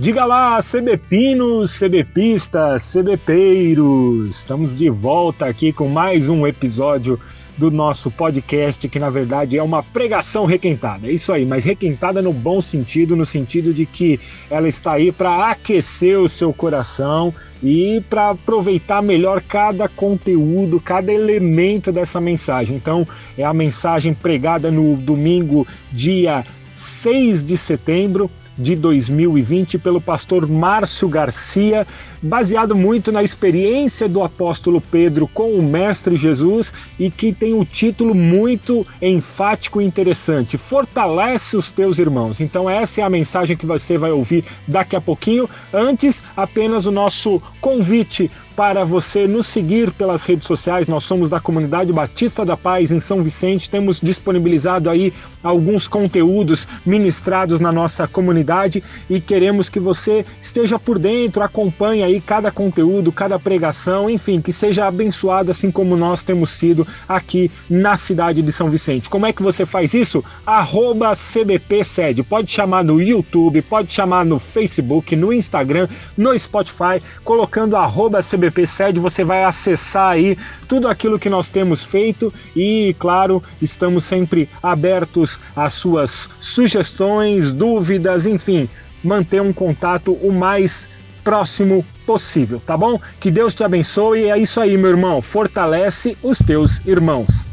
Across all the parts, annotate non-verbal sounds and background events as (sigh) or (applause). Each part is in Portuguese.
Diga lá, CBpinos, CBpistas, CBpeiros! Estamos de volta aqui com mais um episódio do nosso podcast, que na verdade é uma pregação requentada. É isso aí, mas requentada no bom sentido, no sentido de que ela está aí para aquecer o seu coração e para aproveitar melhor cada conteúdo, cada elemento dessa mensagem. Então, é a mensagem pregada no domingo, dia 6 de setembro de 2020 pelo pastor Márcio Garcia, baseado muito na experiência do apóstolo Pedro com o Mestre Jesus e que tem o um título muito enfático e interessante: Fortalece os teus irmãos. Então, essa é a mensagem que você vai ouvir daqui a pouquinho. Antes, apenas o nosso convite para você nos seguir pelas redes sociais. Nós somos da comunidade Batista da Paz em São Vicente. Temos disponibilizado aí alguns conteúdos ministrados na nossa comunidade e queremos que você esteja por dentro, acompanhe aí cada conteúdo, cada pregação, enfim, que seja abençoado assim como nós temos sido aqui na cidade de São Vicente. Como é que você faz isso? Arroba CBPSED. Pode chamar no YouTube, pode chamar no Facebook, no Instagram, no Spotify, colocando arroba CBP CBP Sede, você vai acessar aí tudo aquilo que nós temos feito e, claro, estamos sempre abertos às suas sugestões, dúvidas, enfim, manter um contato o mais próximo possível, tá bom? Que Deus te abençoe e é isso aí, meu irmão. Fortalece os teus irmãos.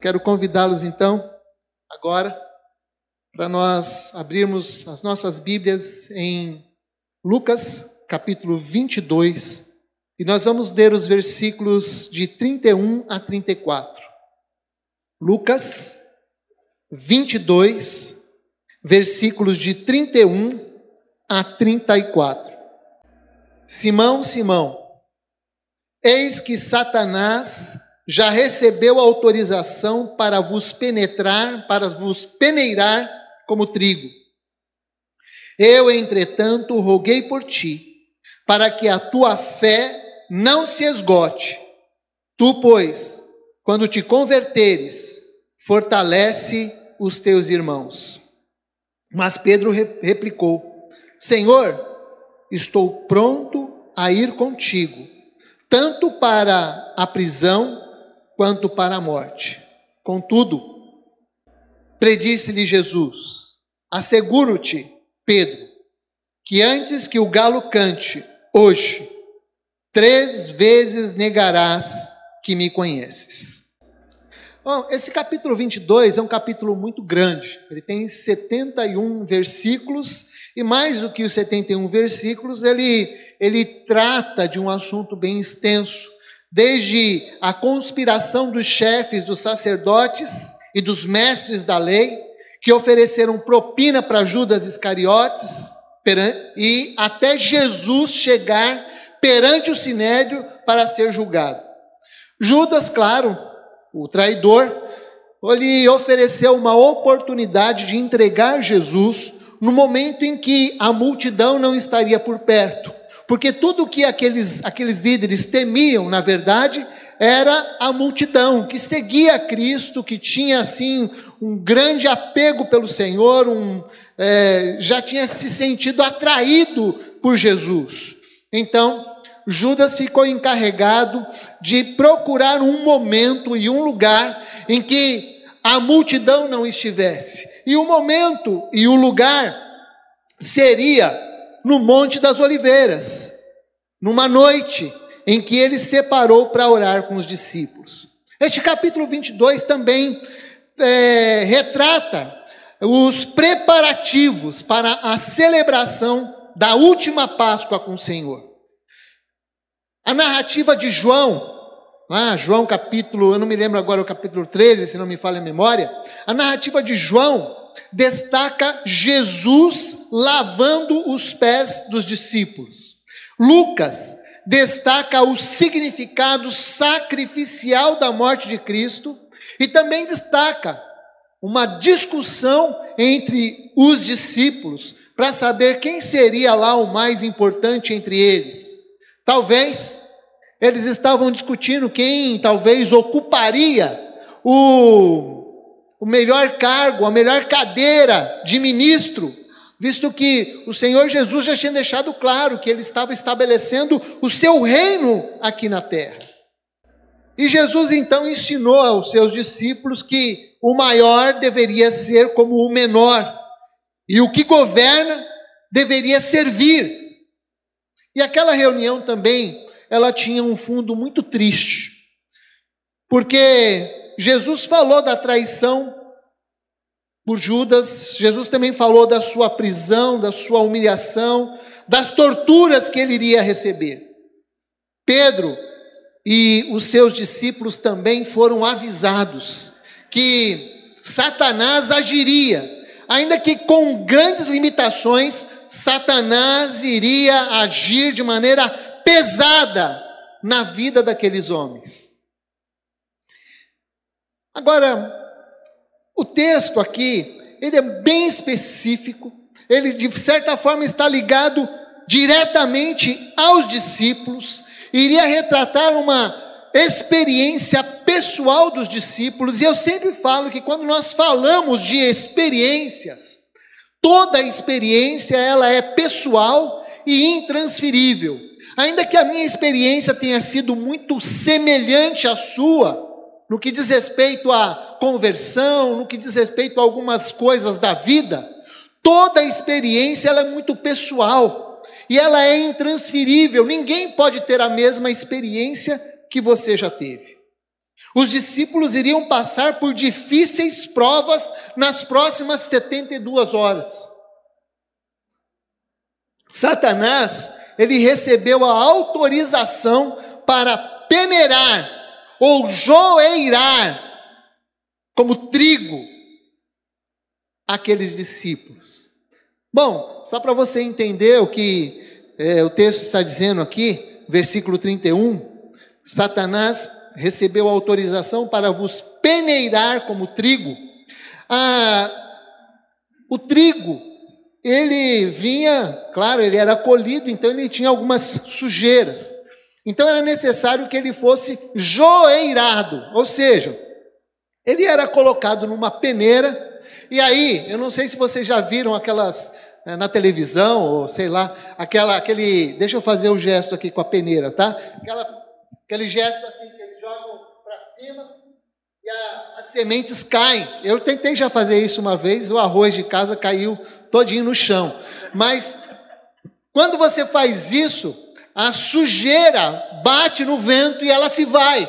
Quero convidá-los então, agora, para nós abrirmos as nossas Bíblias em Lucas, capítulo 22, e nós vamos ler os versículos de 31 a 34. Lucas 22, versículos de 31 a 34. Simão, Simão, eis que Satanás já recebeu autorização para vos penetrar, para vos peneirar como trigo. Eu, entretanto, roguei por ti, para que a tua fé não se esgote. Tu, pois, quando te converteres, fortalece os teus irmãos. Mas Pedro replicou: Senhor, estou pronto a ir contigo, tanto para a prisão quanto para a morte. Contudo, predisse-lhe Jesus: Asseguro-te, Pedro, que antes que o galo cante, hoje, três vezes negarás que me conheces. Bom, esse capítulo 22 é um capítulo muito grande. Ele tem 71 versículos e mais do que os 71 versículos, ele ele trata de um assunto bem extenso desde a conspiração dos chefes dos sacerdotes e dos mestres da lei, que ofereceram propina para Judas Iscariotes, e até Jesus chegar perante o sinédrio para ser julgado. Judas, claro, o traidor, lhe ofereceu uma oportunidade de entregar Jesus no momento em que a multidão não estaria por perto. Porque tudo que aqueles, aqueles líderes temiam, na verdade, era a multidão que seguia Cristo, que tinha assim um grande apego pelo Senhor, um, é, já tinha se sentido atraído por Jesus. Então, Judas ficou encarregado de procurar um momento e um lugar em que a multidão não estivesse. E o momento e o lugar seria no Monte das Oliveiras, numa noite em que ele separou para orar com os discípulos. Este capítulo 22 também é, retrata os preparativos para a celebração da última Páscoa com o Senhor. A narrativa de João, ah, João capítulo, eu não me lembro agora o capítulo 13, se não me falha a memória, a narrativa de João destaca Jesus lavando os pés dos discípulos. Lucas destaca o significado sacrificial da morte de Cristo e também destaca uma discussão entre os discípulos para saber quem seria lá o mais importante entre eles. Talvez Eles estavam discutindo quem talvez ocuparia o, o melhor cargo, a melhor cadeira de ministro, visto que o Senhor Jesus já tinha deixado claro que ele estava estabelecendo o seu reino aqui na terra. E Jesus então ensinou aos seus discípulos que o maior deveria ser como o menor, e o que governa deveria servir. E aquela reunião também, ela tinha um fundo muito triste, porque Jesus falou da traição por Judas, Jesus também falou da sua prisão, da sua humilhação, das torturas que ele iria receber. Pedro e os seus discípulos também foram avisados que Satanás agiria, ainda que com grandes limitações, Satanás iria agir de maneira pesada na vida daqueles homens. Agora, o texto aqui, ele é bem específico, ele de certa forma está ligado diretamente aos discípulos, iria retratar uma experiência pessoal dos discípulos, e eu sempre falo que quando nós falamos de experiências, toda experiência ela é pessoal e intransferível. Ainda que a minha experiência tenha sido muito semelhante à sua, no que diz respeito à conversão, no que diz respeito a algumas coisas da vida, toda experiência ela é muito pessoal e ela é intransferível. Ninguém pode ter a mesma experiência que você já teve. Os discípulos iriam passar por difíceis provas nas próximas 72 horas. Satanás, ele recebeu a autorização para peneirar ou joeirar como trigo aqueles discípulos. Bom, só para você entender o que é, o texto está dizendo aqui, versículo 31, Satanás recebeu autorização para vos peneirar como trigo. Ah, o trigo, ele vinha, claro, ele era colhido, então ele tinha algumas sujeiras. Então era necessário que ele fosse joeirado, ou seja, ele era colocado numa peneira, e aí, eu não sei se vocês já viram aquelas eh, na televisão, ou sei lá, aquela, aquele, deixa eu fazer o gesto aqui com a peneira, tá? Aquela Aquele gesto assim que eles jogam para cima e a, as sementes caem. Eu tentei já fazer isso uma vez, o arroz de casa caiu todinho no chão. Mas quando você faz isso, a sujeira bate no vento e ela se vai.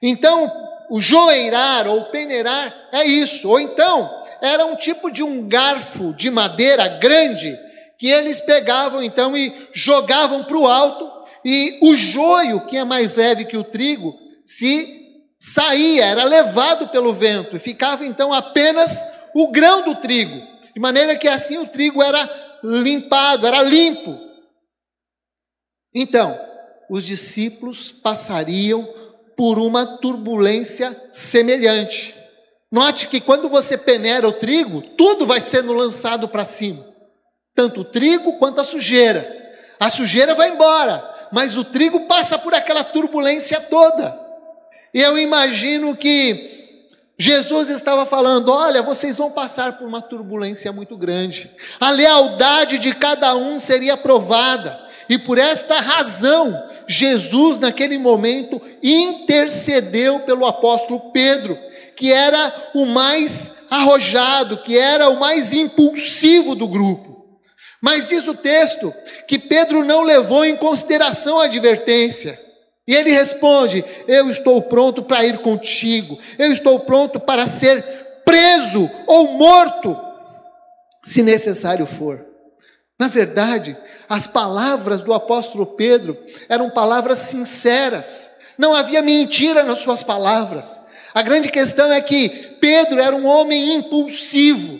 Então, o joeirar ou peneirar é isso. Ou então, era um tipo de um garfo de madeira grande que eles pegavam então e jogavam para o alto e o joio, que é mais leve que o trigo, se saía, era levado pelo vento, e ficava então apenas o grão do trigo, de maneira que assim o trigo era limpado, era limpo. Então, os discípulos passariam por uma turbulência semelhante. Note que quando você peneira o trigo, tudo vai sendo lançado para cima, tanto o trigo quanto a sujeira. A sujeira vai embora, mas o trigo passa por aquela turbulência toda. E eu imagino que Jesus estava falando: olha, vocês vão passar por uma turbulência muito grande, a lealdade de cada um seria provada, e por esta razão, Jesus, naquele momento, intercedeu pelo apóstolo Pedro, que era o mais arrojado, que era o mais impulsivo do grupo. Mas diz o texto que Pedro não levou em consideração a advertência. E ele responde: Eu estou pronto para ir contigo, eu estou pronto para ser preso ou morto, se necessário for. Na verdade, as palavras do apóstolo Pedro eram palavras sinceras, não havia mentira nas suas palavras. A grande questão é que Pedro era um homem impulsivo,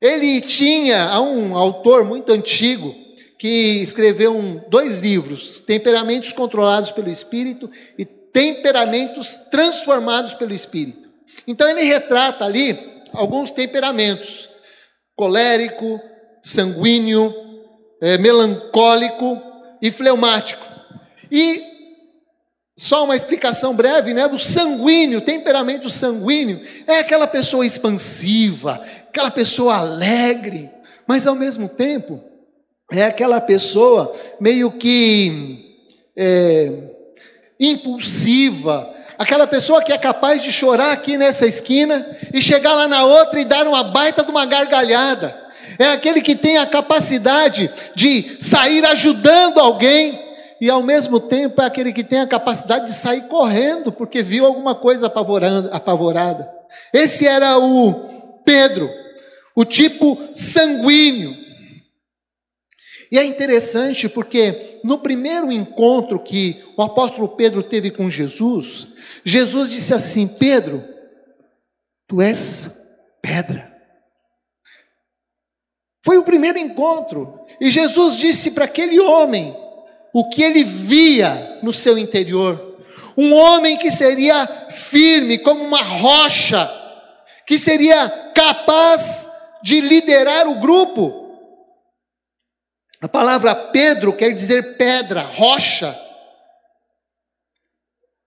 ele tinha há um autor muito antigo que escreveu um, dois livros, Temperamentos Controlados pelo Espírito e Temperamentos Transformados pelo Espírito. Então ele retrata ali alguns temperamentos: colérico, sanguíneo, é, melancólico e fleumático. E só uma explicação breve, né, do sanguíneo, temperamento sanguíneo, é aquela pessoa expansiva, aquela pessoa alegre, mas ao mesmo tempo é aquela pessoa meio que é, impulsiva, aquela pessoa que é capaz de chorar aqui nessa esquina e chegar lá na outra e dar uma baita de uma gargalhada. É aquele que tem a capacidade de sair ajudando alguém e ao mesmo tempo é aquele que tem a capacidade de sair correndo porque viu alguma coisa apavorada. Esse era o Pedro, o tipo sanguíneo. E é interessante porque no primeiro encontro que o apóstolo Pedro teve com Jesus, Jesus disse assim: Pedro, tu és pedra. Foi o primeiro encontro. E Jesus disse para aquele homem: o que ele via no seu interior. Um homem que seria firme como uma rocha, que seria capaz de liderar o grupo. A palavra Pedro quer dizer pedra, rocha.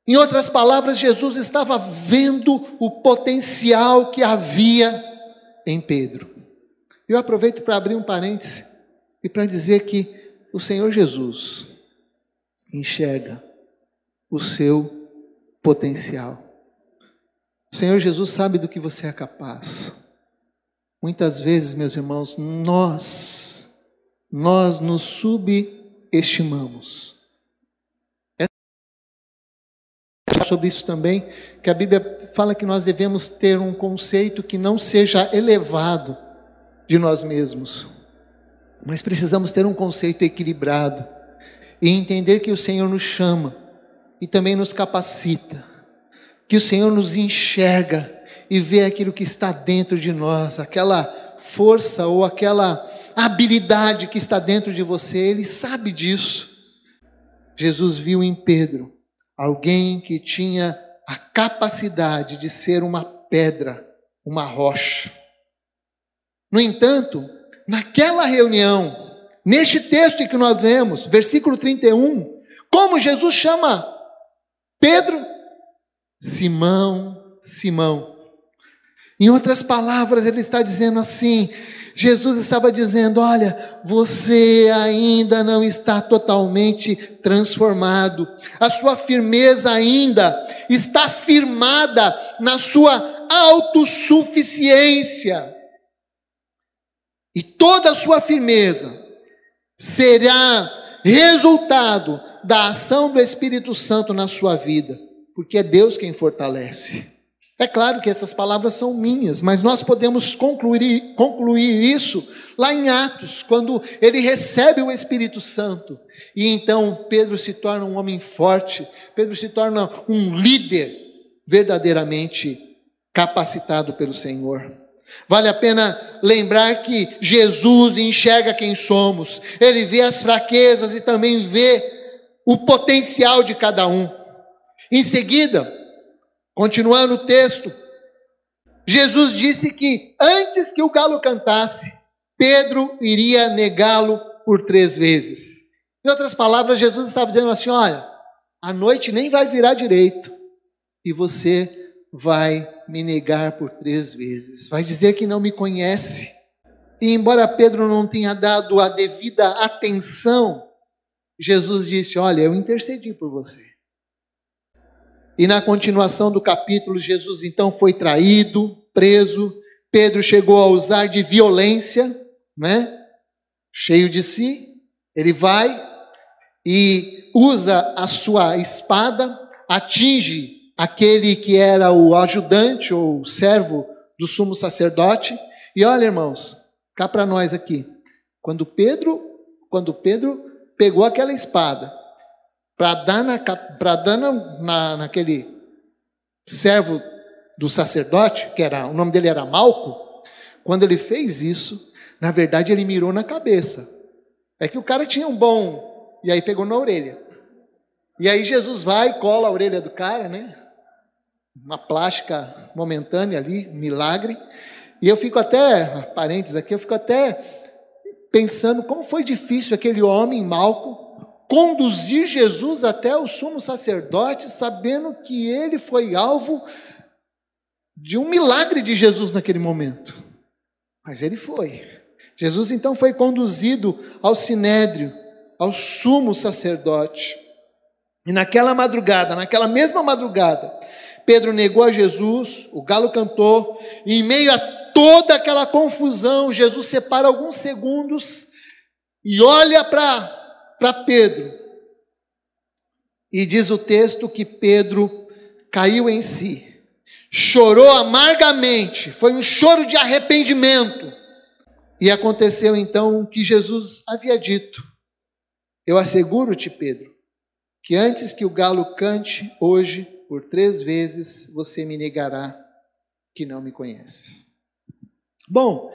Em outras palavras, Jesus estava vendo o potencial que havia em Pedro. Eu aproveito para abrir um parêntese e para dizer que o Senhor Jesus, enxerga o seu potencial. O Senhor Jesus sabe do que você é capaz. Muitas vezes, meus irmãos, nós, nós nos subestimamos. É sobre isso também, que a Bíblia fala que nós devemos ter um conceito que não seja elevado de nós mesmos, mas precisamos ter um conceito equilibrado e entender que o Senhor nos chama e também nos capacita, que o Senhor nos enxerga e vê aquilo que está dentro de nós, aquela força ou aquela habilidade que está dentro de você, Ele sabe disso. Jesus viu em Pedro alguém que tinha a capacidade de ser uma pedra, uma rocha. No entanto, naquela reunião, Neste texto que nós lemos, versículo 31, como Jesus chama Pedro? Simão, Simão. Em outras palavras, ele está dizendo assim: Jesus estava dizendo: Olha, você ainda não está totalmente transformado, a sua firmeza ainda está firmada na sua autossuficiência, e toda a sua firmeza será resultado da ação do Espírito Santo na sua vida, porque é Deus quem fortalece. É claro que essas palavras são minhas, mas nós podemos concluir, concluir isso lá em Atos, quando ele recebe o Espírito Santo. E então Pedro se torna um homem forte, Pedro se torna um líder verdadeiramente capacitado pelo Senhor. Vale a pena lembrar que Jesus enxerga quem somos, ele vê as fraquezas e também vê o potencial de cada um. Em seguida, continuando o texto, Jesus disse que antes que o galo cantasse, Pedro iria negá-lo por três vezes. Em outras palavras, Jesus estava dizendo assim: olha, a noite nem vai virar direito e você vai me negar por três vezes, vai dizer que não me conhece. E embora Pedro não tenha dado a devida atenção, Jesus disse: Olha, eu intercedi por você. E na continuação do capítulo, Jesus então foi traído, preso. Pedro chegou a usar de violência, né? Cheio de si, ele vai e usa a sua espada, atinge aquele que era o ajudante ou servo do sumo sacerdote. E olha, irmãos, cá para nós aqui. Quando Pedro, quando Pedro pegou aquela espada para dar, na, dar na, na, naquele servo do sacerdote, que era o nome dele era Malco, quando ele fez isso, na verdade ele mirou na cabeça. É que o cara tinha um bom, e aí pegou na orelha. E aí Jesus vai e cola a orelha do cara, né? Uma plástica momentânea ali, milagre. E eu fico até, parênteses aqui, eu fico até pensando como foi difícil aquele homem, Malco, conduzir Jesus até o sumo sacerdote, sabendo que ele foi alvo de um milagre de Jesus naquele momento. Mas ele foi. Jesus então foi conduzido ao sinédrio, ao sumo sacerdote. E naquela madrugada, naquela mesma madrugada, Pedro negou a Jesus, o galo cantou, e em meio a toda aquela confusão, Jesus separa alguns segundos e olha para Pedro. E diz o texto que Pedro caiu em si, chorou amargamente, foi um choro de arrependimento. E aconteceu então o que Jesus havia dito: Eu asseguro-te, Pedro, que antes que o galo cante hoje, por três vezes você me negará que não me conheces. Bom,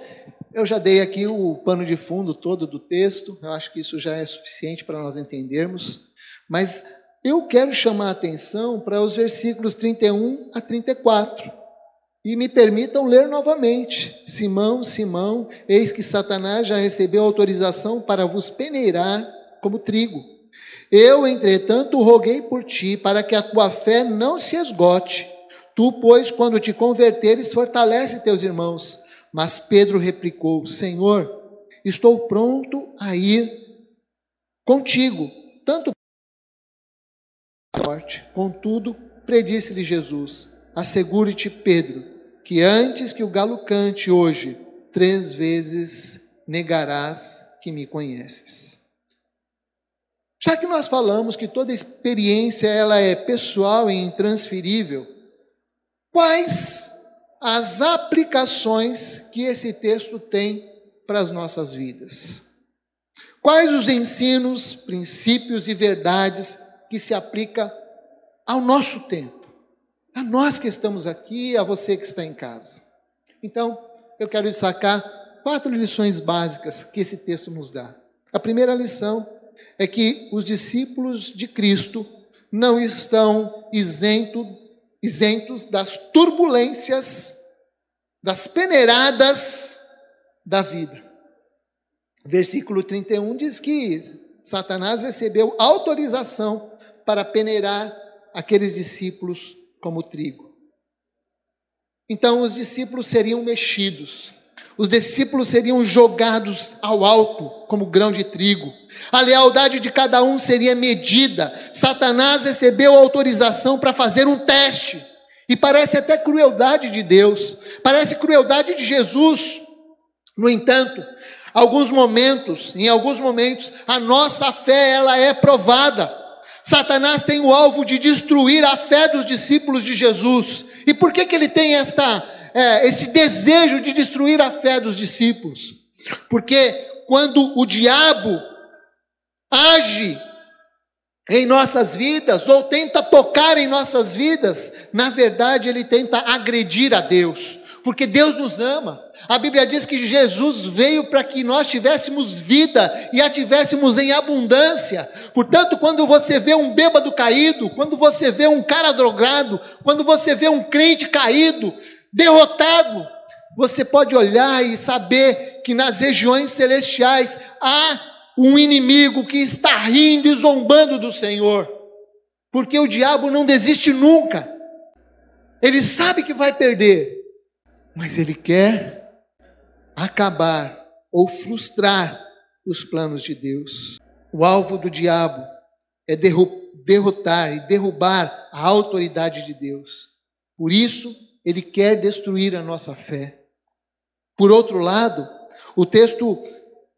eu já dei aqui o pano de fundo todo do texto, eu acho que isso já é suficiente para nós entendermos, mas eu quero chamar a atenção para os versículos 31 a 34. E me permitam ler novamente: Simão, Simão, eis que Satanás já recebeu autorização para vos peneirar como trigo. Eu, entretanto, roguei por ti, para que a tua fé não se esgote. Tu, pois, quando te converteres, fortalece teus irmãos. Mas Pedro replicou: Senhor, estou pronto a ir contigo, tanto morte. Contudo, predisse-lhe Jesus: Assegure-te, Pedro, que antes que o galo cante hoje, três vezes negarás que me conheces. Já que nós falamos que toda experiência ela é pessoal e intransferível, quais as aplicações que esse texto tem para as nossas vidas. Quais os ensinos, princípios e verdades que se aplica ao nosso tempo? A nós que estamos aqui, a você que está em casa. Então, eu quero destacar quatro lições básicas que esse texto nos dá. A primeira lição é que os discípulos de Cristo não estão isento, isentos das turbulências, das peneiradas da vida. Versículo 31 diz que Satanás recebeu autorização para peneirar aqueles discípulos como trigo. Então os discípulos seriam mexidos, os discípulos seriam jogados ao alto como grão de trigo. A lealdade de cada um seria medida. Satanás recebeu autorização para fazer um teste. E parece até crueldade de Deus, parece crueldade de Jesus. No entanto, alguns momentos, em alguns momentos, a nossa fé ela é provada. Satanás tem o alvo de destruir a fé dos discípulos de Jesus. E por que, que ele tem esta é, esse desejo de destruir a fé dos discípulos. Porque quando o diabo age em nossas vidas ou tenta tocar em nossas vidas, na verdade ele tenta agredir a Deus, porque Deus nos ama. A Bíblia diz que Jesus veio para que nós tivéssemos vida e a tivéssemos em abundância. Portanto, quando você vê um bêbado caído, quando você vê um cara drogado, quando você vê um crente caído, derrotado, você pode olhar e saber que nas regiões celestiais há um inimigo que está rindo e zombando do Senhor, porque o diabo não desiste nunca, ele sabe que vai perder, mas ele quer acabar ou frustrar os planos de Deus. O alvo do diabo é derrotar e derrubar a autoridade de Deus. Por isso, ele quer destruir a nossa fé. Por outro lado, o texto,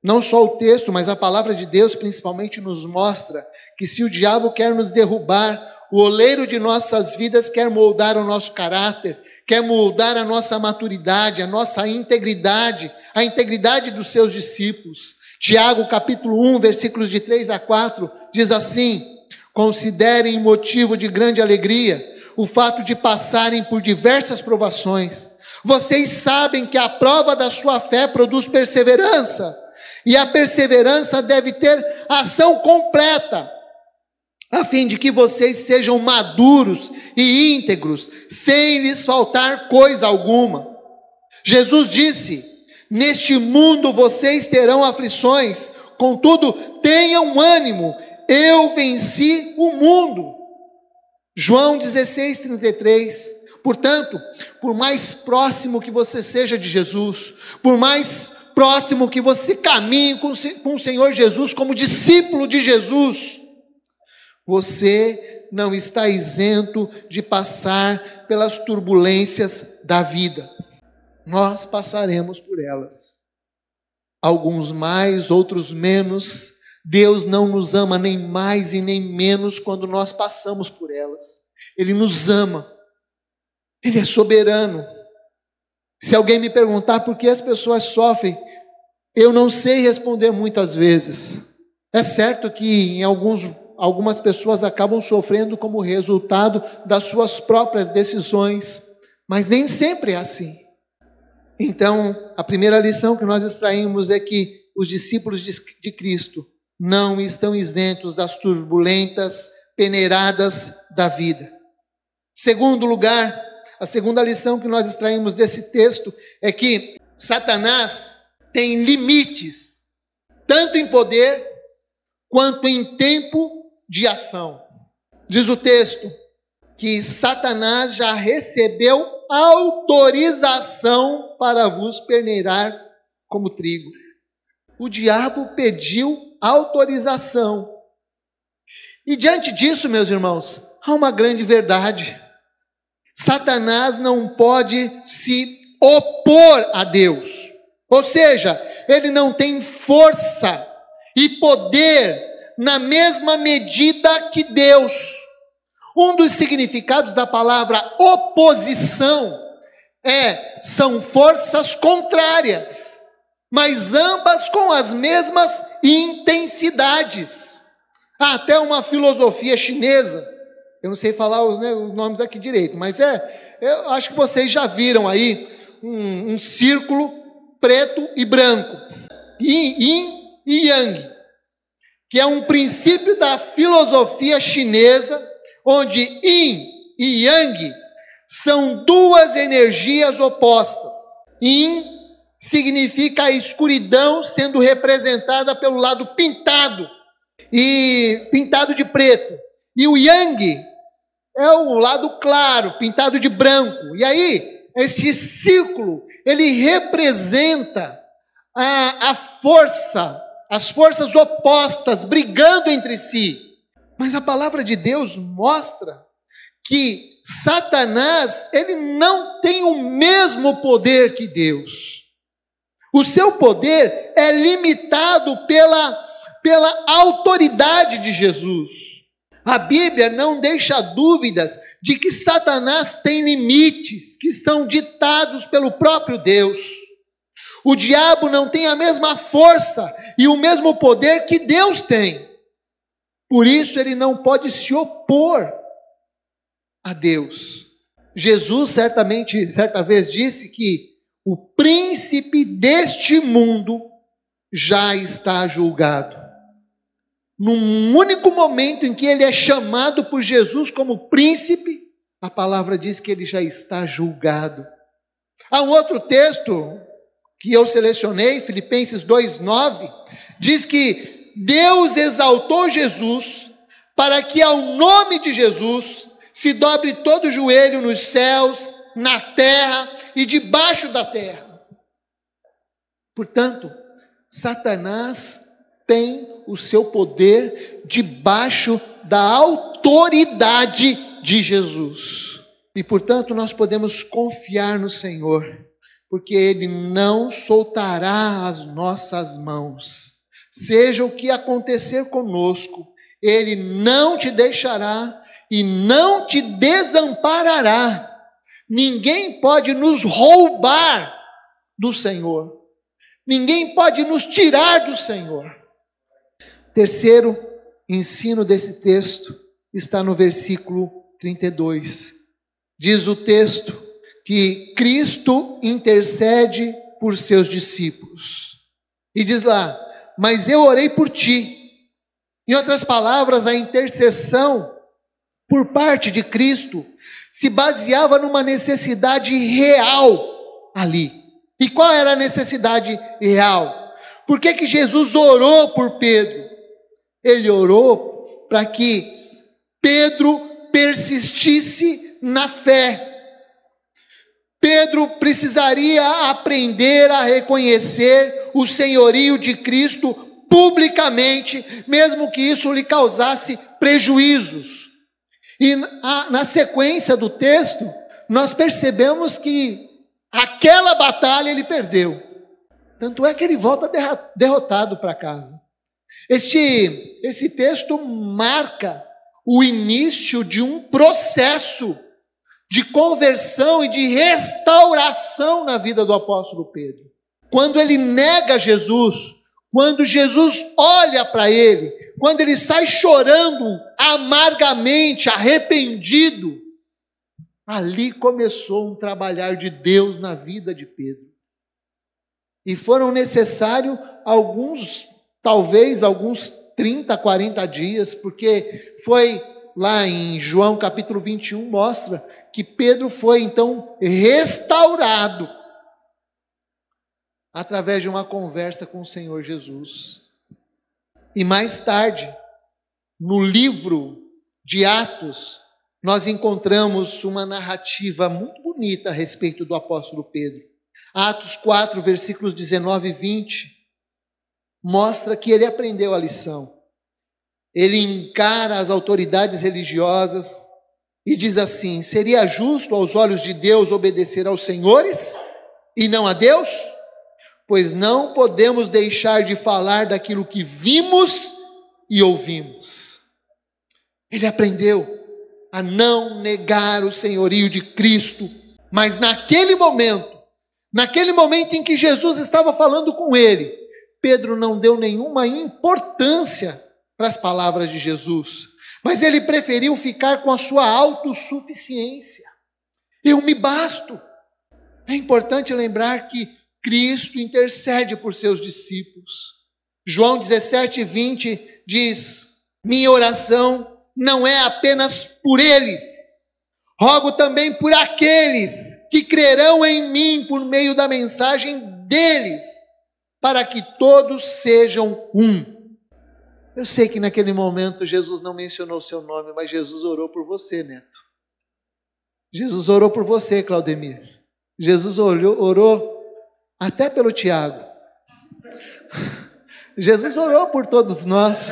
não só o texto, mas a palavra de Deus principalmente nos mostra que se o diabo quer nos derrubar, o oleiro de nossas vidas quer moldar o nosso caráter, quer moldar a nossa maturidade, a nossa integridade, a integridade dos seus discípulos. Tiago, capítulo 1, versículos de 3 a 4, diz assim: Considerem motivo de grande alegria o fato de passarem por diversas provações. Vocês sabem que a prova da sua fé produz perseverança, e a perseverança deve ter ação completa, a fim de que vocês sejam maduros e íntegros, sem lhes faltar coisa alguma. Jesus disse: Neste mundo vocês terão aflições, contudo, tenham ânimo, eu venci o mundo. João 16, 33. Portanto, por mais próximo que você seja de Jesus, por mais próximo que você caminhe com o Senhor Jesus como discípulo de Jesus, você não está isento de passar pelas turbulências da vida. Nós passaremos por elas. Alguns mais, outros menos. Deus não nos ama nem mais e nem menos quando nós passamos por elas. Ele nos ama. Ele é soberano. Se alguém me perguntar por que as pessoas sofrem, eu não sei responder muitas vezes. É certo que em alguns, algumas pessoas acabam sofrendo como resultado das suas próprias decisões, mas nem sempre é assim. Então, a primeira lição que nós extraímos é que os discípulos de Cristo não estão isentos das turbulentas peneiradas da vida. Segundo lugar, a segunda lição que nós extraímos desse texto é que Satanás tem limites, tanto em poder quanto em tempo de ação. Diz o texto que Satanás já recebeu autorização para vos peneirar como trigo. O diabo pediu autorização. E diante disso, meus irmãos, há uma grande verdade. Satanás não pode se opor a Deus. Ou seja, ele não tem força e poder na mesma medida que Deus. Um dos significados da palavra oposição é são forças contrárias, mas ambas com as mesmas intensidades. Há até uma filosofia chinesa, eu não sei falar os, né, os nomes aqui direito, mas é, eu acho que vocês já viram aí um, um círculo preto e branco, yin, yin e yang, que é um princípio da filosofia chinesa, onde yin e yang são duas energias opostas. Yin significa a escuridão sendo representada pelo lado pintado e pintado de preto. E o yang é o lado claro, pintado de branco. E aí, este círculo, ele representa a, a força, as forças opostas brigando entre si. Mas a palavra de Deus mostra que Satanás, ele não tem o mesmo poder que Deus. O seu poder é limitado pela, pela autoridade de Jesus. A Bíblia não deixa dúvidas de que Satanás tem limites que são ditados pelo próprio Deus. O diabo não tem a mesma força e o mesmo poder que Deus tem. Por isso ele não pode se opor a Deus. Jesus certamente, certa vez disse que o príncipe deste mundo já está julgado. Num único momento em que ele é chamado por Jesus como príncipe, a palavra diz que ele já está julgado. Há um outro texto que eu selecionei, Filipenses 2:9, diz que Deus exaltou Jesus para que ao nome de Jesus se dobre todo o joelho nos céus, na terra e debaixo da terra. Portanto, Satanás tem o seu poder debaixo da autoridade de Jesus. E portanto, nós podemos confiar no Senhor, porque Ele não soltará as nossas mãos. Seja o que acontecer conosco, Ele não te deixará e não te desamparará. Ninguém pode nos roubar do Senhor. Ninguém pode nos tirar do Senhor. Terceiro ensino desse texto está no versículo 32. Diz o texto que Cristo intercede por seus discípulos. E diz lá: Mas eu orei por ti. Em outras palavras, a intercessão por parte de Cristo se baseava numa necessidade real ali. E qual era a necessidade real? Por que, que Jesus orou por Pedro? Ele orou para que Pedro persistisse na fé. Pedro precisaria aprender a reconhecer o senhorio de Cristo publicamente, mesmo que isso lhe causasse prejuízos. E na sequência do texto, nós percebemos que aquela batalha ele perdeu. Tanto é que ele volta derrotado para casa. Este, esse texto marca o início de um processo de conversão e de restauração na vida do apóstolo Pedro. Quando ele nega Jesus, quando Jesus olha para ele, quando ele sai chorando amargamente, arrependido, ali começou um trabalhar de Deus na vida de Pedro. E foram necessários alguns, talvez alguns 30, 40 dias, porque foi lá em João capítulo 21 mostra que Pedro foi então restaurado através de uma conversa com o Senhor Jesus. E mais tarde, no livro de Atos, nós encontramos uma narrativa muito bonita a respeito do apóstolo Pedro. Atos 4, versículos 19 e 20, mostra que ele aprendeu a lição. Ele encara as autoridades religiosas e diz assim: seria justo aos olhos de Deus obedecer aos senhores e não a Deus? Pois não podemos deixar de falar daquilo que vimos e ouvimos. Ele aprendeu a não negar o senhorio de Cristo, mas naquele momento, naquele momento em que Jesus estava falando com ele, Pedro não deu nenhuma importância para as palavras de Jesus, mas ele preferiu ficar com a sua autossuficiência. Eu me basto. É importante lembrar que Cristo intercede por seus discípulos. João 17, 20 diz: Minha oração não é apenas por eles, rogo também por aqueles que crerão em mim por meio da mensagem deles, para que todos sejam um. Eu sei que naquele momento Jesus não mencionou seu nome, mas Jesus orou por você, Neto. Jesus orou por você, Claudemir. Jesus orou, orou até pelo Tiago. Jesus orou por todos nós.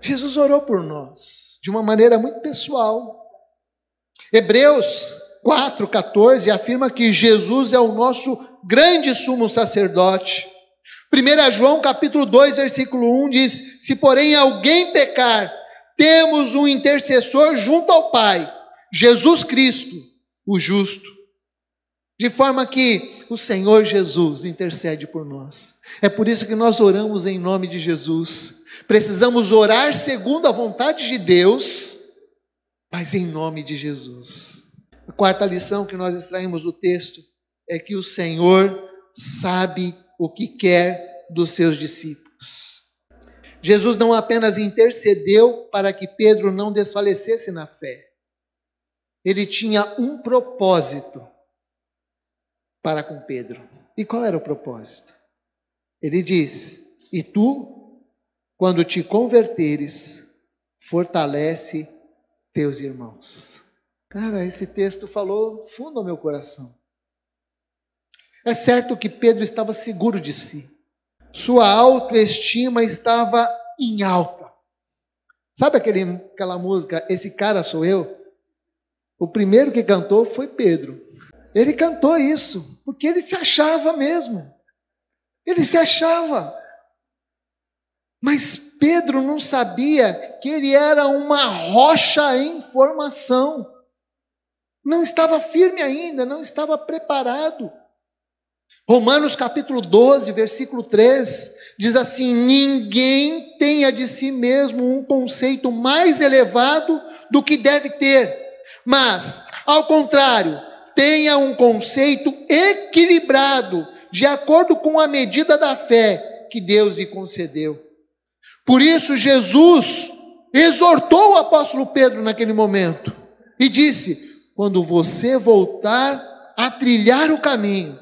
Jesus orou por nós de uma maneira muito pessoal. Hebreus 4,14 afirma que Jesus é o nosso grande sumo sacerdote. 1 João capítulo 2, versículo 1 diz: Se porém alguém pecar, temos um intercessor junto ao Pai, Jesus Cristo, o justo. De forma que o Senhor Jesus intercede por nós. É por isso que nós oramos em nome de Jesus. Precisamos orar segundo a vontade de Deus, mas em nome de Jesus. A quarta lição que nós extraímos do texto é que o Senhor sabe o que quer dos seus discípulos. Jesus não apenas intercedeu para que Pedro não desfalecesse na fé, ele tinha um propósito para com Pedro. E qual era o propósito? Ele diz: E tu quando te converteres, fortalece teus irmãos. Cara, esse texto falou fundo ao meu coração. É certo que Pedro estava seguro de si. Sua autoestima estava em alta. Sabe aquele, aquela música, Esse Cara Sou Eu? O primeiro que cantou foi Pedro. Ele cantou isso, porque ele se achava mesmo. Ele se achava. Mas Pedro não sabia que ele era uma rocha em formação. Não estava firme ainda, não estava preparado. Romanos capítulo 12, versículo 3, diz assim: Ninguém tenha de si mesmo um conceito mais elevado do que deve ter, mas, ao contrário, tenha um conceito equilibrado, de acordo com a medida da fé que Deus lhe concedeu. Por isso, Jesus exortou o apóstolo Pedro naquele momento e disse: quando você voltar a trilhar o caminho,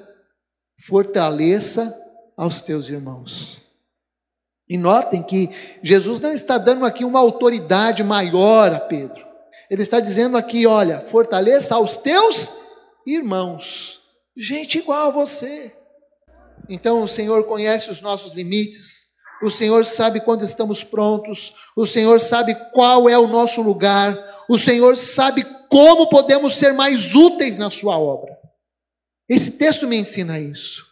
fortaleça aos teus irmãos. E notem que Jesus não está dando aqui uma autoridade maior a Pedro. Ele está dizendo aqui: olha, fortaleça aos teus irmãos, gente igual a você. Então o Senhor conhece os nossos limites, o Senhor sabe quando estamos prontos, o Senhor sabe qual é o nosso lugar, o Senhor sabe como podemos ser mais úteis na Sua obra. Esse texto me ensina isso.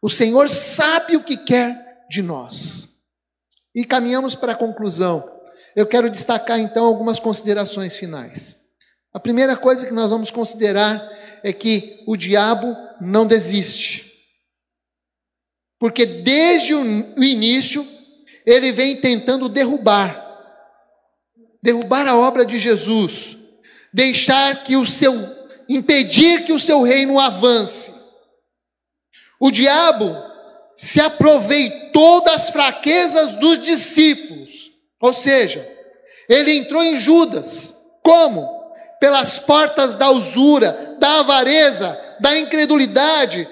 O Senhor sabe o que quer de nós. E caminhamos para a conclusão. Eu quero destacar então algumas considerações finais. A primeira coisa que nós vamos considerar é que o diabo não desiste. Porque desde o início ele vem tentando derrubar derrubar a obra de Jesus, deixar que o seu impedir que o seu reino avance. O diabo se aproveitou das fraquezas dos discípulos. Ou seja, ele entrou em Judas. Como? Pelas portas da usura, da avareza, da incredulidade,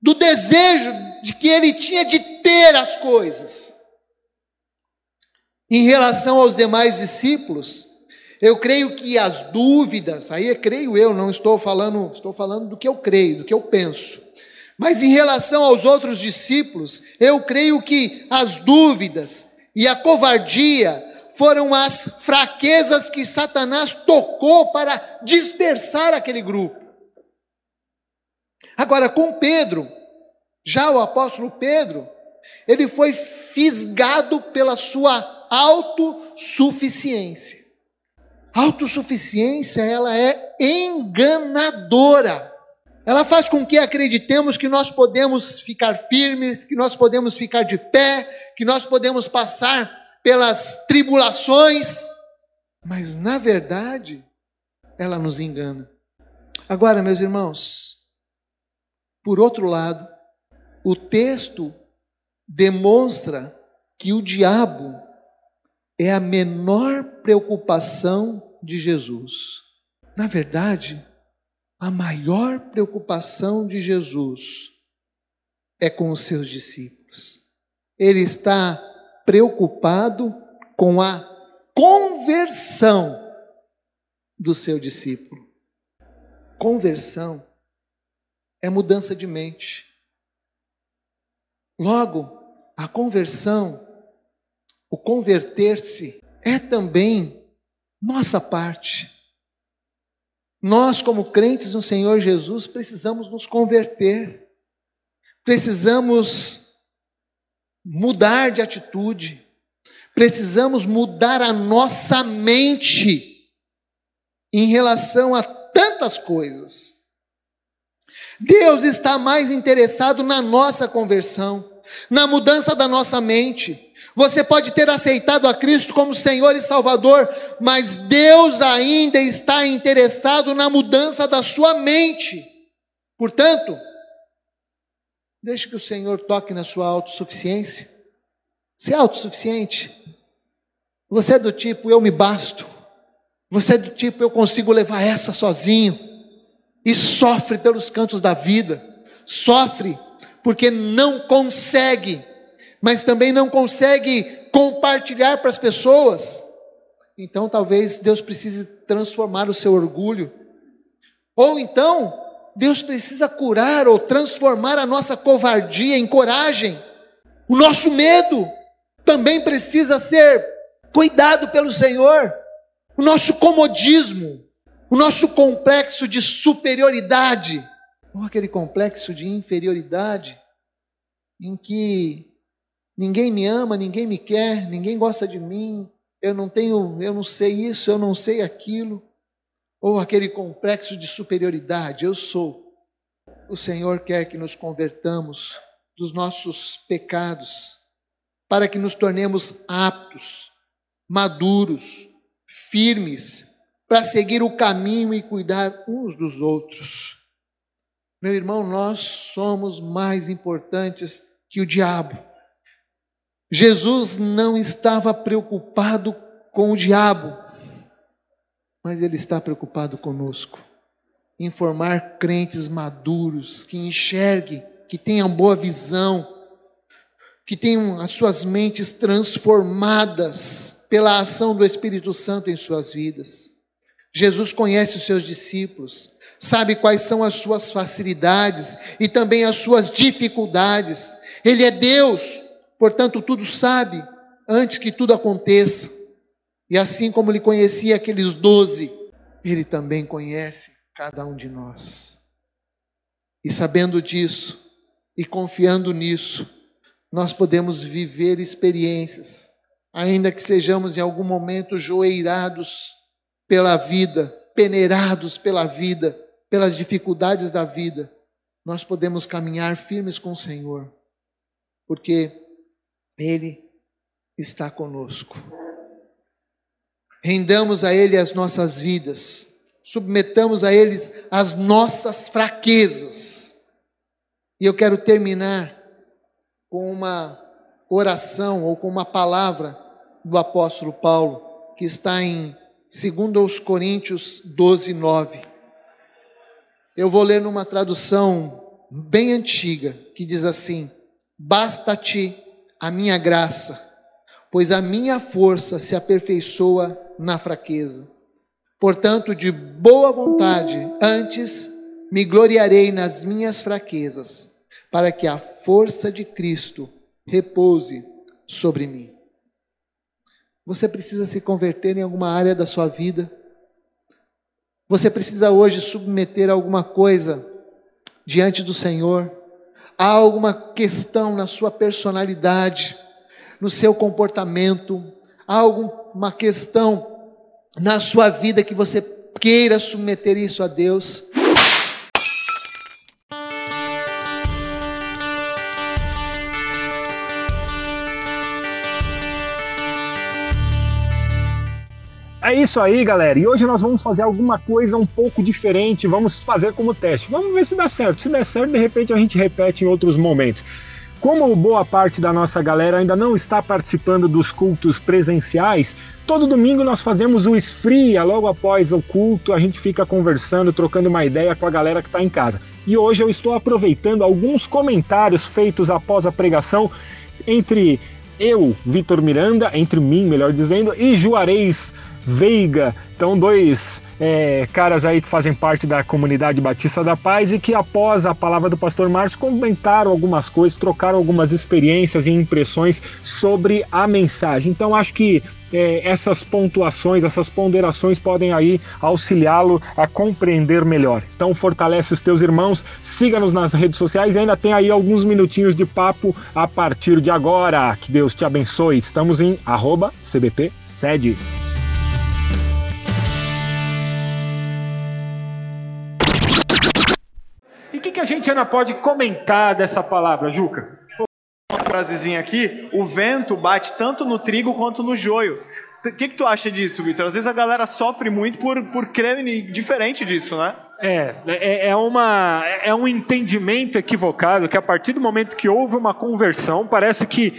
do desejo de que ele tinha de ter as coisas. Em relação aos demais discípulos, eu creio que as dúvidas, aí é creio eu, não estou falando, estou falando do que eu creio, do que eu penso. Mas em relação aos outros discípulos, eu creio que as dúvidas e a covardia foram as fraquezas que Satanás tocou para dispersar aquele grupo. Agora, com Pedro, já o apóstolo Pedro, ele foi fisgado pela sua autossuficiência. Autossuficiência, ela é enganadora. Ela faz com que acreditemos que nós podemos ficar firmes, que nós podemos ficar de pé, que nós podemos passar pelas tribulações, mas na verdade, ela nos engana. Agora, meus irmãos, por outro lado, o texto demonstra que o diabo é a menor preocupação de Jesus. Na verdade, a maior preocupação de Jesus é com os seus discípulos. Ele está preocupado com a conversão do seu discípulo. Conversão é mudança de mente. Logo, a conversão, o converter-se, é também nossa parte. Nós, como crentes no Senhor Jesus, precisamos nos converter, precisamos mudar de atitude, precisamos mudar a nossa mente em relação a tantas coisas. Deus está mais interessado na nossa conversão, na mudança da nossa mente. Você pode ter aceitado a Cristo como Senhor e Salvador, mas Deus ainda está interessado na mudança da sua mente. Portanto, deixe que o Senhor toque na sua autossuficiência. Você é autossuficiente? Você é do tipo eu me basto. Você é do tipo eu consigo levar essa sozinho. E sofre pelos cantos da vida. Sofre porque não consegue mas também não consegue compartilhar para as pessoas. Então talvez Deus precise transformar o seu orgulho. Ou então, Deus precisa curar ou transformar a nossa covardia em coragem. O nosso medo também precisa ser cuidado pelo Senhor. O nosso comodismo, o nosso complexo de superioridade, ou aquele complexo de inferioridade, em que Ninguém me ama, ninguém me quer, ninguém gosta de mim. Eu não tenho, eu não sei isso, eu não sei aquilo. Ou aquele complexo de superioridade, eu sou. O Senhor quer que nos convertamos dos nossos pecados, para que nos tornemos aptos, maduros, firmes, para seguir o caminho e cuidar uns dos outros. Meu irmão, nós somos mais importantes que o diabo. Jesus não estava preocupado com o diabo, mas ele está preocupado conosco. Em formar crentes maduros, que enxerguem, que tenham boa visão, que tenham as suas mentes transformadas pela ação do Espírito Santo em suas vidas. Jesus conhece os seus discípulos, sabe quais são as suas facilidades e também as suas dificuldades. Ele é Deus, portanto, tudo sabe antes que tudo aconteça. E assim como ele conhecia aqueles doze, ele também conhece cada um de nós. E sabendo disso, e confiando nisso, nós podemos viver experiências, ainda que sejamos em algum momento joeirados pela vida, peneirados pela vida, pelas dificuldades da vida, nós podemos caminhar firmes com o Senhor, porque Ele está conosco. Rendamos a Ele as nossas vidas, submetamos a Ele as nossas fraquezas. E eu quero terminar com uma oração ou com uma palavra do apóstolo Paulo, que está em 2 Coríntios 12, 9. Eu vou ler numa tradução bem antiga, que diz assim: Basta-te a minha graça, pois a minha força se aperfeiçoa na fraqueza. Portanto, de boa vontade, antes me gloriarei nas minhas fraquezas para que a força de Cristo repouse sobre mim. Você precisa se converter em alguma área da sua vida. Você precisa hoje submeter alguma coisa diante do Senhor. Há alguma questão na sua personalidade, no seu comportamento, há alguma questão na sua vida que você queira submeter isso a Deus. É isso aí, galera. E hoje nós vamos fazer alguma coisa um pouco diferente. Vamos fazer como teste. Vamos ver se dá certo. Se der certo, de repente a gente repete em outros momentos. Como boa parte da nossa galera ainda não está participando dos cultos presenciais, todo domingo nós fazemos o esfria, logo após o culto, a gente fica conversando, trocando uma ideia com a galera que está em casa. E hoje eu estou aproveitando alguns comentários feitos após a pregação entre eu, Vitor Miranda, entre mim, melhor dizendo, e Juarez Veiga. Então, dois é, caras aí que fazem parte da comunidade Batista da Paz e que, após a palavra do pastor Márcio, comentaram algumas coisas, trocaram algumas experiências e impressões sobre a mensagem. Então, acho que é, essas pontuações, essas ponderações podem aí auxiliá-lo a compreender melhor. Então, fortalece os teus irmãos, siga-nos nas redes sociais e ainda tem aí alguns minutinhos de papo a partir de agora. Que Deus te abençoe. Estamos em arroba CBP Sede. O que, que a gente ainda pode comentar dessa palavra, Juca? Uma frasezinha aqui: o vento bate tanto no trigo quanto no joio. O que, que tu acha disso, Vitor? Às vezes a galera sofre muito por, por crer diferente disso, né? É, é, é, uma, é um entendimento equivocado que a partir do momento que houve uma conversão, parece que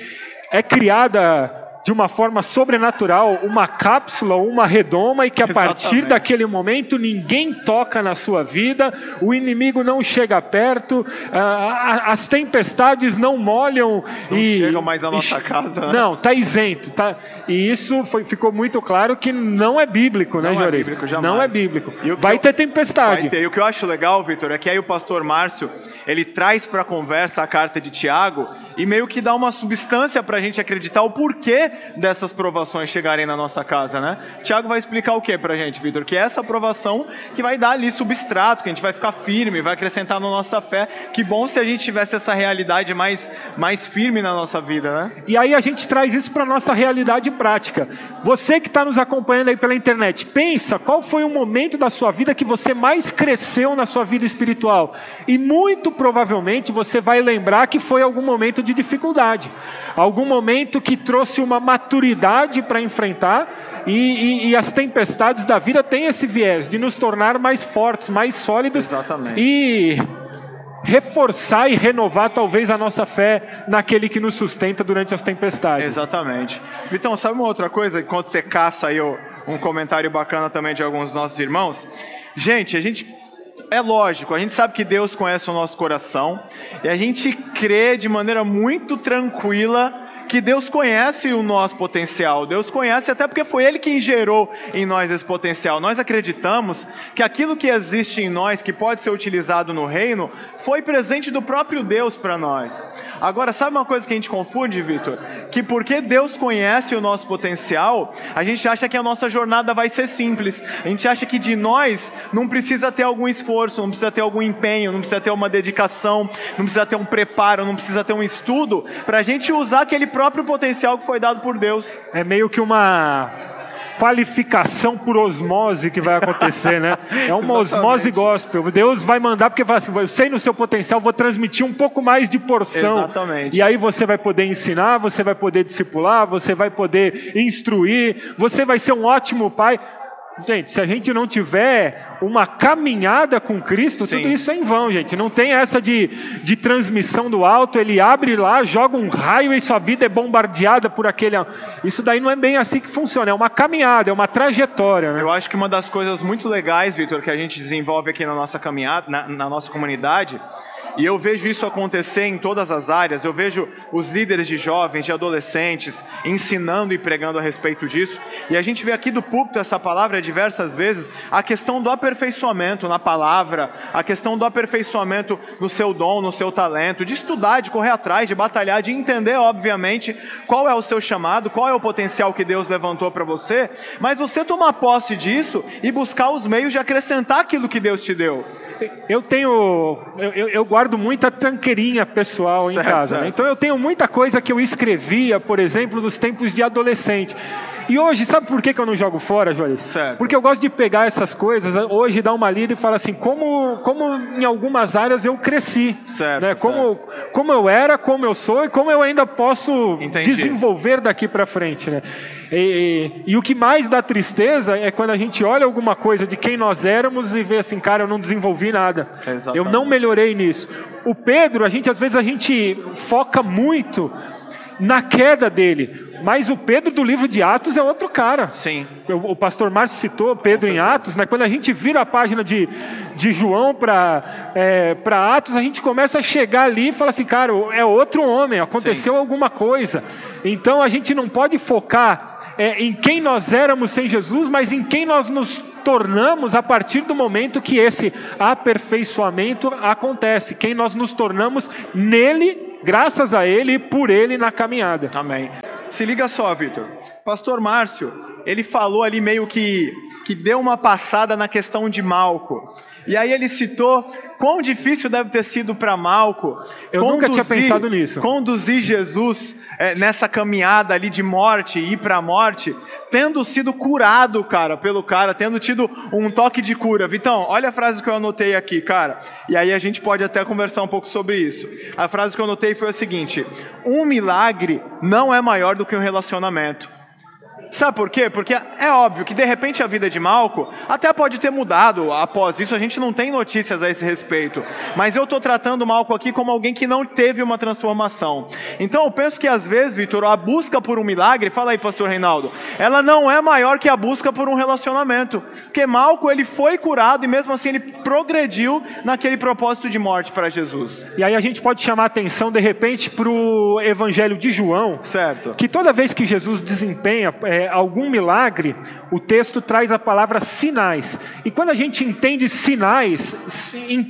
é criada de uma forma sobrenatural uma cápsula, uma redoma, e que a Exatamente. partir daquele momento ninguém toca na sua vida, o inimigo não chega perto, as tempestades não molham não e chegam mais à nossa e, casa. Né? Não, está isento, tá. E isso foi, ficou muito claro que não é bíblico, né, não né, Jorge? É não é bíblico. Vai ter tempestade. Vai ter. E o que eu acho legal, Vitor, é que aí o pastor Márcio ele traz para a conversa a carta de Tiago e meio que dá uma substância para a gente acreditar o porquê dessas provações chegarem na nossa casa, né? Tiago vai explicar o que para a gente, Vitor? Que é essa provação que vai dar ali substrato, que a gente vai ficar firme, vai acrescentar na nossa fé. Que bom se a gente tivesse essa realidade mais, mais firme na nossa vida, né? E aí a gente traz isso para nossa realidade prática. Você que está nos acompanhando aí pela internet, pensa qual foi o momento da sua vida que você mais cresceu na sua vida espiritual. E muito provavelmente você vai lembrar que foi algum momento de dificuldade, algum momento que trouxe uma maturidade para enfrentar, e, e, e, as tempestades da vida têm esse viés de nos tornar mais fortes, mais sólidos Exatamente. e reforçar e renovar talvez a nossa fé naquele que nos sustenta durante as tempestades. Exatamente. Então, sabe uma outra coisa? Enquanto você caça aí um comentário bacana também de alguns nossos irmãos, gente, a gente é lógico, a gente sabe que Deus conhece o nosso coração e a gente crê de maneira muito tranquila que Deus conhece o nosso potencial, Deus conhece até porque foi Ele quem gerou em nós esse potencial. Nós acreditamos que aquilo que existe em nós, que pode ser utilizado no reino, foi presente do próprio Deus para nós. Agora, sabe uma coisa que a gente confunde, Vitor? Que porque Deus conhece o nosso potencial, a gente acha que a nossa jornada vai ser simples. A gente acha que de nós não precisa ter algum esforço, não precisa ter algum empenho, não precisa ter uma dedicação, não precisa ter um preparo, não precisa ter um estudo para a gente usar aquele próprio potencial que foi dado por Deus. É meio que uma qualificação por osmose que vai acontecer, né? É uma (laughs) osmose gospel. Deus vai mandar porque vai assim, eu sei no seu potencial, vou transmitir um pouco mais de porção. Exatamente. E aí você vai poder ensinar, você vai poder discipular, você vai poder instruir, você vai ser um ótimo pai. Gente, se a gente não tiver uma caminhada com Cristo, Sim. tudo isso é em vão, gente. Não tem essa de, de transmissão do alto, ele abre lá, joga um raio e sua vida é bombardeada por aquele. Isso daí não é bem assim que funciona, é uma caminhada, é uma trajetória. Né? Eu acho que uma das coisas muito legais, Vitor, que a gente desenvolve aqui na nossa caminhada, na, na nossa comunidade, e eu vejo isso acontecer em todas as áreas. Eu vejo os líderes de jovens, de adolescentes, ensinando e pregando a respeito disso. E a gente vê aqui do púlpito essa palavra diversas vezes, a questão do aperfeiçoamento na palavra, a questão do aperfeiçoamento no seu dom, no seu talento, de estudar, de correr atrás, de batalhar, de entender, obviamente, qual é o seu chamado, qual é o potencial que Deus levantou para você, mas você tomar posse disso e buscar os meios de acrescentar aquilo que Deus te deu. Eu tenho, eu, eu, guardo muita tranqueirinha pessoal em Certo, casa. né? Então eu tenho muita coisa que eu escrevia, por exemplo, nos tempos de adolescente. E hoje, sabe por que, que eu não jogo fora, Joris? Certo. Porque eu gosto de pegar essas coisas, hoje dar uma lida e falar assim, como, como em algumas áreas eu cresci. Certo, né? como, como eu era, como eu sou e como eu ainda posso Entendi. desenvolver daqui para frente. Né? E, e- e o que mais dá tristeza é quando a gente olha alguma coisa de quem nós éramos e vê assim, cara, eu não desenvolvi nada. Exatamente. Eu não melhorei nisso. O Pedro, a gente às vezes a gente foca muito na queda dele, mas o Pedro do livro de Atos é outro cara. Sim. O pastor Márcio citou Pedro em Atos, né? quando a gente vira a página de, de João para é, para Atos, a gente começa a chegar ali e fala assim, cara, é outro homem, aconteceu alguma coisa. Então a gente não pode focar é, em quem nós éramos sem Jesus, mas em quem nós nos tornamos a partir do momento que esse aperfeiçoamento acontece, quem nós nos tornamos nele, graças a ele e por ele na caminhada. Amém. Se liga só, Vitor. Pastor Márcio, ele falou ali meio que, que deu uma passada na questão de Malco. E aí ele citou quão difícil deve ter sido para Malco. Eu nunca tinha pensado nisso. Conduzir Jesus é, nessa caminhada ali de morte, ir para a morte, tendo sido curado, cara, pelo cara, tendo tido um toque de cura. Vitão, olha a frase que eu anotei aqui, cara. E aí a gente pode até conversar um pouco sobre isso. A frase que eu anotei foi a seguinte: um milagre não é maior do que um relacionamento. Sabe por quê? Porque é óbvio que de repente a vida de Malco até pode ter mudado após isso, a gente não tem notícias a esse respeito. Mas eu estou tratando Malco aqui como alguém que não teve uma transformação. Então eu penso que às vezes, Vitor, a busca por um milagre, fala aí, pastor Reinaldo, ela não é maior que a busca por um relacionamento. Porque Malco ele foi curado e mesmo assim ele progrediu naquele propósito de morte para Jesus. E aí a gente pode chamar a atenção de repente para o Evangelho de João, Certo? que toda vez que Jesus desempenha é, algum milagre, o texto traz a palavra sinais. E quando a gente entende sinais,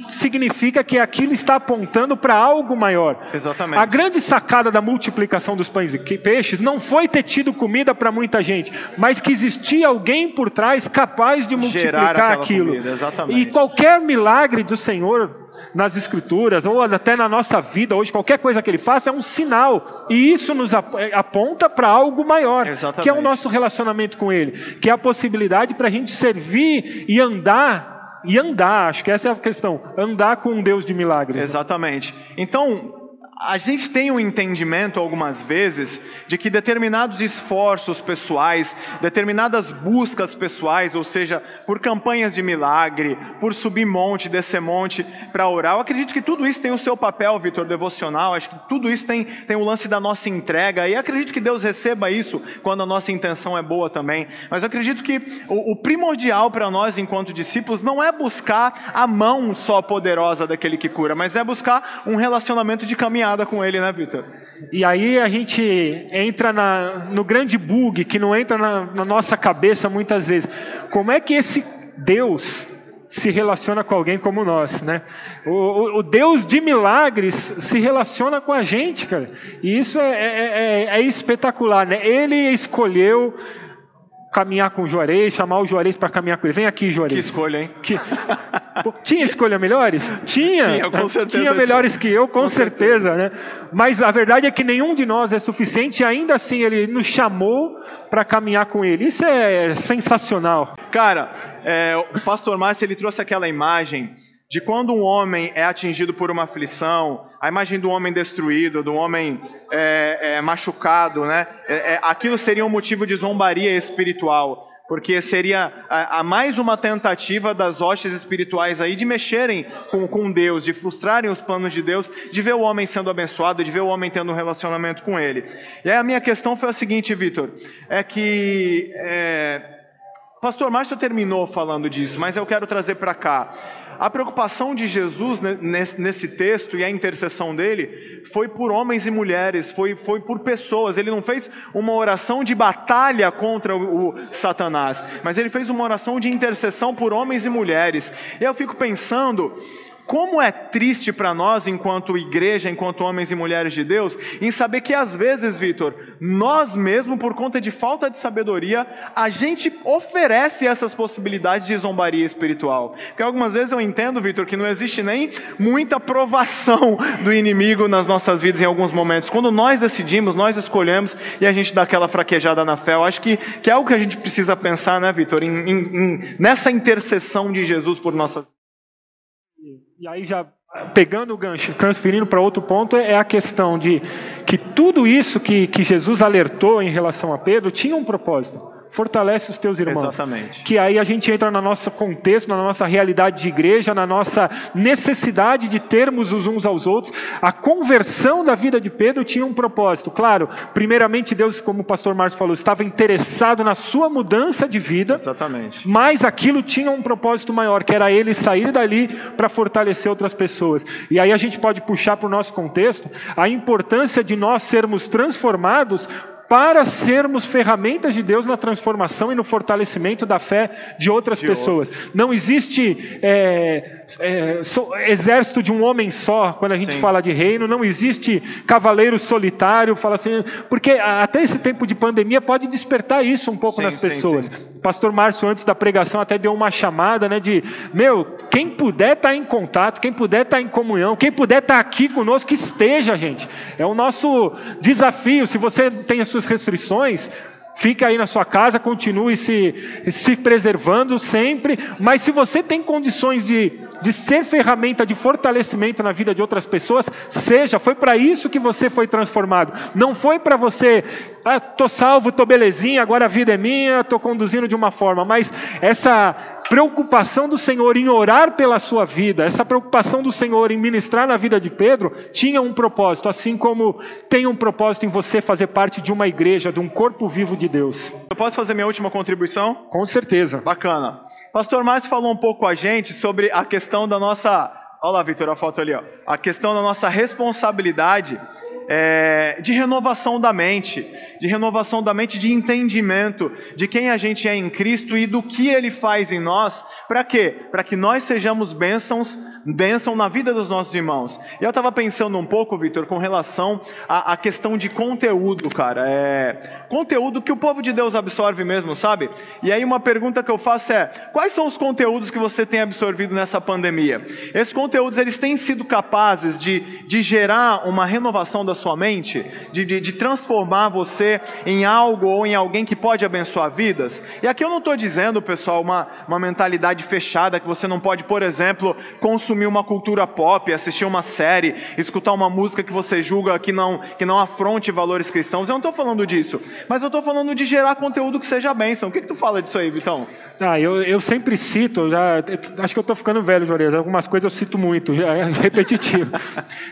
significa que aquilo está apontando para algo maior. Exatamente. A grande sacada da multiplicação dos pães e peixes não foi ter tido comida para muita gente, mas que existia alguém por trás capaz de multiplicar aquilo. comida, exatamente. E qualquer milagre do Senhor nas escrituras ou até na nossa vida hoje, qualquer coisa que ele faça é um sinal. E isso nos eh, aponta para algo maior, Exatamente. que é o nosso relacionamento com ele, que é a possibilidade para a gente servir e andar e andar, acho que essa é a questão, andar com um Deus de milagres. Exatamente. Então, a gente tem um entendimento algumas vezes de que determinados esforços pessoais, determinadas buscas pessoais, ou seja, por campanhas de milagre, por subir monte, descer monte para orar, eu acredito que tudo isso tem o seu papel, Vitor, devocional, acho que tudo isso tem, tem o lance da nossa entrega, e acredito que Deus receba isso quando a nossa intenção é boa também, mas eu acredito que o, o primordial para nós enquanto discípulos não é buscar a mão só poderosa daquele que cura, mas é buscar um relacionamento de caminhada caminhada com ele, né, Vitor? E aí a gente entra na, no grande bug que não entra na, na nossa cabeça muitas vezes. Como é que esse Deus se relaciona com alguém como nós, né? O, o, o, Deus de milagres se relaciona com a gente, cara. E isso é, é, é, é espetacular, né? Ele escolheu caminhar com o Juarez, chamar o Juarez para caminhar com ele. Vem aqui, Juarez. Que escolha, hein? Que... Tinha escolha melhores? Tinha. Tinha, com certeza. Tinha melhores que eu, com, com certeza, certeza, né? Mas a verdade é que nenhum de nós é suficiente e ainda assim ele nos chamou para caminhar com ele. Isso é sensacional. Cara, é, o pastor Márcio ele trouxe aquela imagem de quando um homem é atingido por uma aflição, a imagem do homem destruído, do homem é, é, machucado, né? É, é, aquilo seria um motivo de zombaria espiritual, porque seria a, a, mais uma tentativa das hostes espirituais aí de mexerem com, com Deus, de frustrarem os planos de Deus, de ver o homem sendo abençoado, de ver o homem tendo um relacionamento com Ele. E aí a minha questão foi a seguinte, Vitor, é que é, Pastor Márcio terminou falando disso, mas eu quero trazer para cá. A preocupação de Jesus nesse texto e a intercessão dele foi por homens e mulheres, foi, foi por pessoas. Ele não fez uma oração de batalha contra o, o Satanás, mas ele fez uma oração de intercessão por homens e mulheres. E eu fico pensando como é triste para nós, enquanto igreja, enquanto homens e mulheres de Deus, em saber que às vezes, Vitor, nós mesmos, por conta de falta de sabedoria, a gente oferece essas possibilidades de zombaria espiritual. Porque algumas vezes eu entendo, Vitor, que não existe nem muita provação do inimigo nas nossas vidas em alguns momentos. Quando nós decidimos, nós escolhemos e a gente dá aquela fraquejada na fé. Eu acho que, que é algo que a gente precisa pensar, né, Vitor, nessa intercessão de Jesus por nossas e aí já pegando o gancho, transferindo para outro ponto, é a questão de que tudo isso que, que Jesus alertou em relação a Pedro tinha um propósito fortalece os teus irmãos. Exatamente. Que aí a gente entra no nosso contexto, na nossa realidade de igreja, na nossa necessidade de termos os uns aos outros. A conversão da vida de Pedro tinha um propósito. Claro, primeiramente Deus, como o pastor Márcio falou, estava interessado na sua mudança de vida. Exatamente. Mas aquilo tinha um propósito maior, que era ele sair dali para fortalecer outras pessoas. E aí a gente pode puxar para o nosso contexto a importância de nós sermos transformados para sermos ferramentas de Deus na transformação e no fortalecimento da fé de outras de pessoas. Outro. Não existe é, é, so, exército de um homem só quando a gente Sim. fala de reino, não existe cavaleiro solitário, fala assim, porque até esse tempo de pandemia pode despertar isso um pouco sim, nas pessoas. Sim, sim. Pastor Márcio, antes da pregação, até deu uma chamada né, de: meu, quem puder estar tá em contato, quem puder estar tá em comunhão, quem puder estar tá aqui conosco, que esteja, gente. É o nosso desafio. Se você tem as suas suas restrições, fique aí na sua casa, continue se, se preservando sempre, mas se você tem condições de, de ser ferramenta de fortalecimento na vida de outras pessoas, seja, foi para isso que você foi transformado, não foi para você, ah, tô salvo, tô belezinha, agora a vida é minha, tô conduzindo de uma forma, mas essa preocupação do Senhor em orar pela sua vida, essa preocupação do Senhor em ministrar na vida de Pedro, tinha um propósito, assim como tem um propósito em você fazer parte de uma igreja, de um corpo vivo de Deus. Eu posso fazer minha última contribuição? Com certeza. Bacana. Pastor Márcio falou um pouco com a gente sobre a questão da nossa. Olha lá, Vitor, a foto ali, ó. A questão da nossa responsabilidade é, de renovação da mente, de renovação da mente, de entendimento de quem a gente é em Cristo e do que Ele faz em nós, para quê? Para que nós sejamos bênçãos, bênção na vida dos nossos irmãos. Eu estava pensando um pouco, Vitor, com relação à, à, questão de conteúdo, cara. É, conteúdo que o povo de Deus absorve mesmo, sabe? E aí uma pergunta que eu faço é: quais são os conteúdos que você tem absorvido nessa pandemia? Esses conteúdos eles têm sido capazes de, de gerar uma renovação da sua mente, de, de, de transformar você em algo ou em alguém que pode abençoar vidas. E aqui eu não estou dizendo, pessoal, uma, uma mentalidade fechada que você não pode, por exemplo, consumir uma cultura pop, assistir uma série, escutar uma música que você julga que não, que não afronte valores cristãos. Eu não estou falando disso, mas eu estou falando de gerar conteúdo que seja bênção. O que, que tu fala disso aí, Vitão? Ah, eu, eu sempre cito, já, acho que eu estou ficando velho, Joreza, algumas coisas eu cito muito, já é (laughs) repetitivo.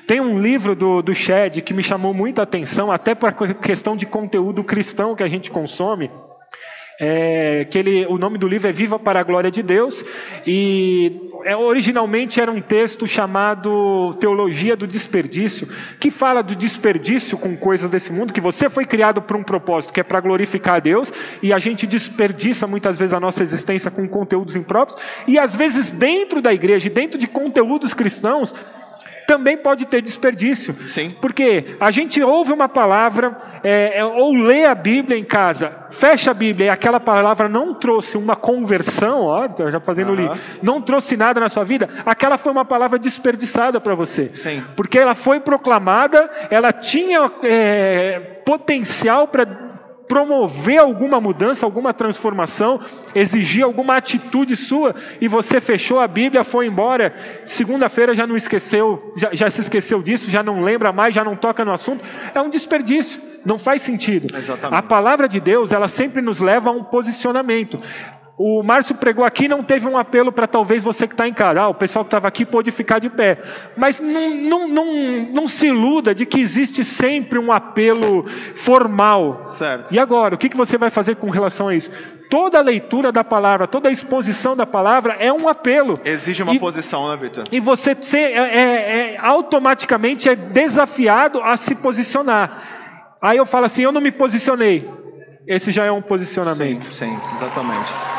Tem um livro do, do Shed que me chamou muita atenção, até para a questão de conteúdo cristão que a gente consome, é, que ele, o nome do livro é Viva para a Glória de Deus, e é, originalmente era um texto chamado Teologia do Desperdício, que fala do desperdício com coisas desse mundo, que você foi criado por um propósito, que é para glorificar a Deus, e a gente desperdiça muitas vezes a nossa existência com conteúdos impróprios, e às vezes dentro da igreja, dentro de conteúdos cristãos, também pode ter desperdício. Sim. Porque a gente ouve uma palavra, é, é, ou lê a Bíblia em casa, fecha a Bíblia e aquela palavra não trouxe uma conversão, ó, já fazendo uhum. ali, não trouxe nada na sua vida, aquela foi uma palavra desperdiçada para você. Sim. Porque ela foi proclamada, ela tinha é, potencial para promover alguma mudança, alguma transformação, exigir alguma atitude sua, e você fechou a Bíblia, foi embora, segunda-feira já não esqueceu, já, já, se esqueceu disso, já não lembra mais, já não toca no assunto, é um desperdício, não faz sentido. Exatamente. A palavra de Deus, ela sempre nos leva a um posicionamento. O Márcio pregou aqui não teve um apelo para talvez você que está em casa. Ah, o pessoal que estava aqui pôde ficar de pé. Mas não, não, não, não se iluda de que existe sempre um apelo formal. Certo. E agora, o que, que você vai fazer com relação a isso? Toda a leitura da palavra, toda a exposição da palavra é um apelo. Exige uma e, posição, né, Vitor? E você é, é, é, automaticamente é desafiado a se posicionar. Aí eu falo assim: eu não me posicionei. Esse já é um posicionamento. Sim, sim exatamente.